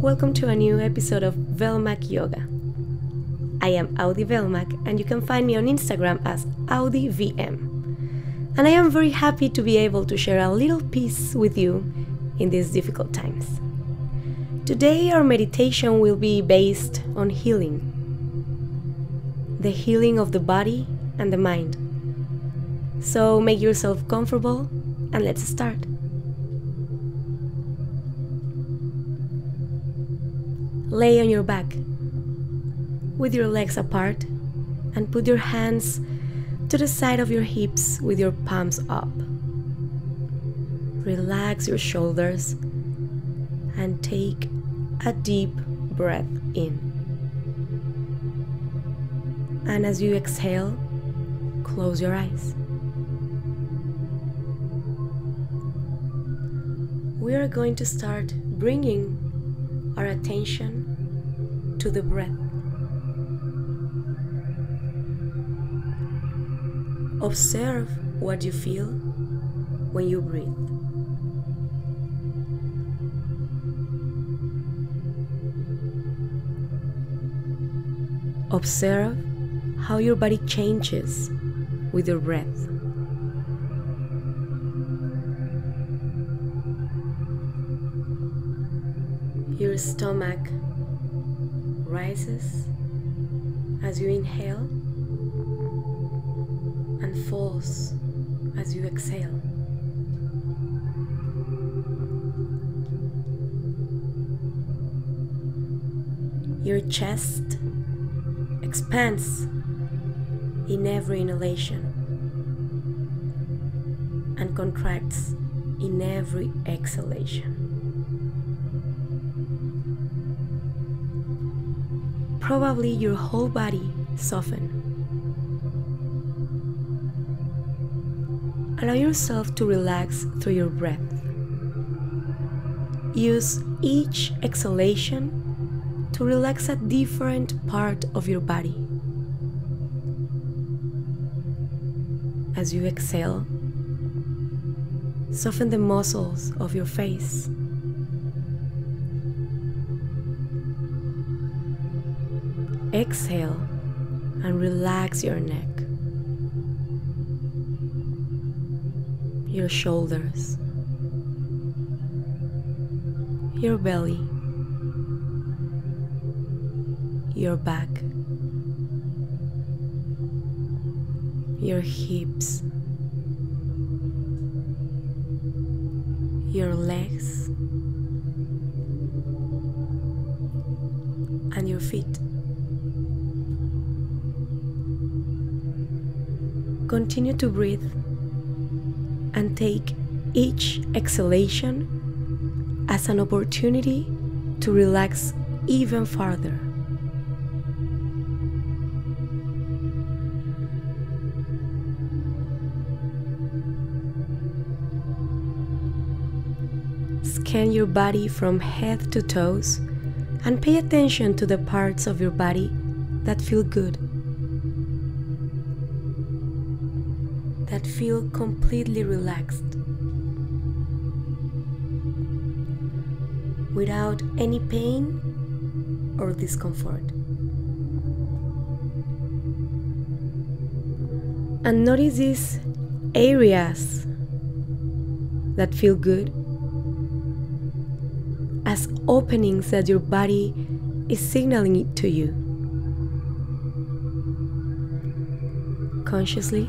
welcome to a new episode of Velmac Yoga. I am Audi Velmac, and you can find me on Instagram as AudiVM. And I am very happy to be able to share a little piece with you in these difficult times. Today, our meditation will be based on healing the healing of the body and the mind. So make yourself comfortable and let's start. Lay on your back with your legs apart and put your hands to the side of your hips with your palms up. Relax your shoulders and take a deep breath in. And as you exhale, close your eyes. We are going to start bringing our attention to the breath. Observe what you feel when you breathe. Observe how your body changes with your breath. Your stomach rises as you inhale and falls as you exhale. Your chest expands in every inhalation and contracts in every exhalation. Probably your whole body soften. Allow yourself to relax through your breath. Use each exhalation to relax a different part of your body. As you exhale, soften the muscles of your face. Exhale and relax your neck. your shoulders, your belly, your back, your hips, your legs, and your feet. Continue to breathe and take each exhalation as an opportunity to relax even farther. Scan your body from head to toes and pay attention to the parts of your body that feel good. Feel completely relaxed without any pain or discomfort. And notice these areas that feel good as openings that your body is signaling it to you. Consciously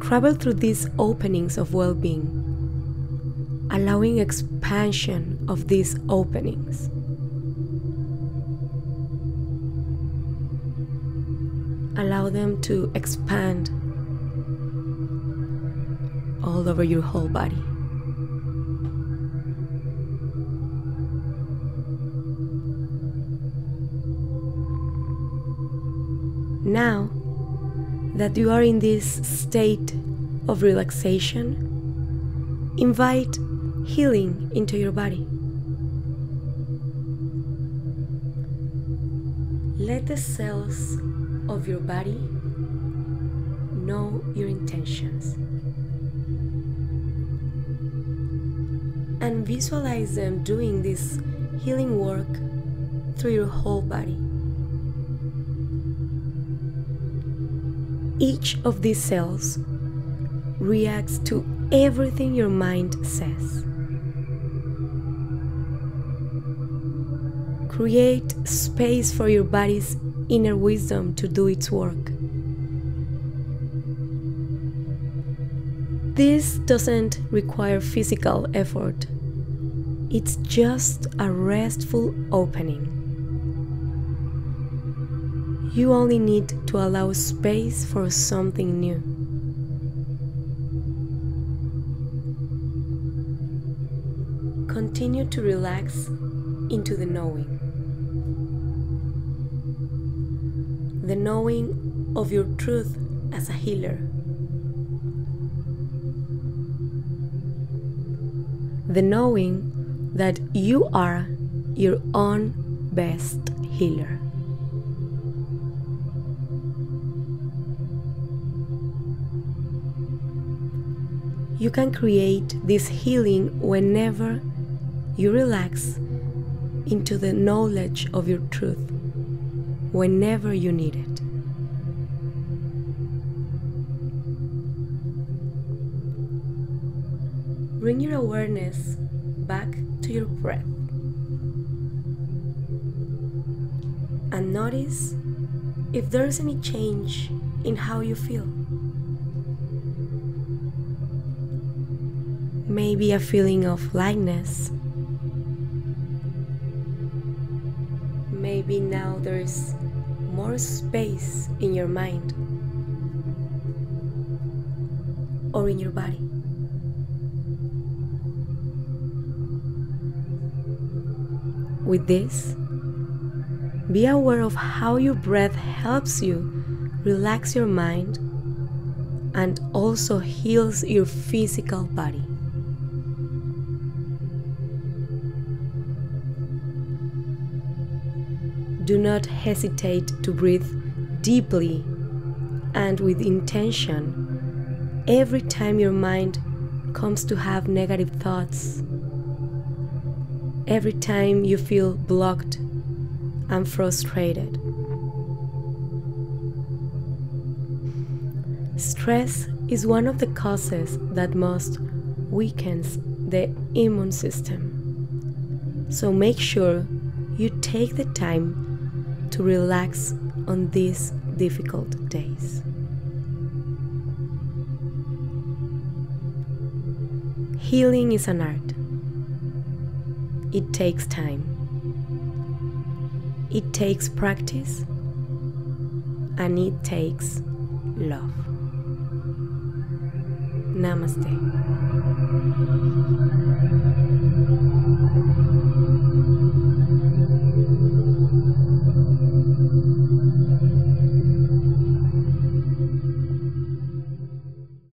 Travel through these openings of well being, allowing expansion of these openings. Allow them to expand all over your whole body. Now, that you are in this state of relaxation, invite healing into your body. Let the cells of your body know your intentions and visualize them doing this healing work through your whole body. Each of these cells reacts to everything your mind says. Create space for your body's inner wisdom to do its work. This doesn't require physical effort, it's just a restful opening. You only need to allow space for something new. Continue to relax into the knowing. The knowing of your truth as a healer. The knowing that you are your own best healer. You can create this healing whenever you relax into the knowledge of your truth whenever you need it. Bring your awareness back to your breath and notice if there's any change in how you feel. Maybe a feeling of lightness maybe now there's more space in your mind or in your body. With this, be aware of how your breath helps you relax your mind and also heals your physical body. Do not hesitate to breathe deeply and with intention every time your mind comes to have negative thoughts. Every time you feel blocked and frustrated. Stress is one of the causes that most weakens the immune system. So make sure you take the time to relax on these difficult days. Healing is an art. It takes time. It takes practice and it takes love. Namaste.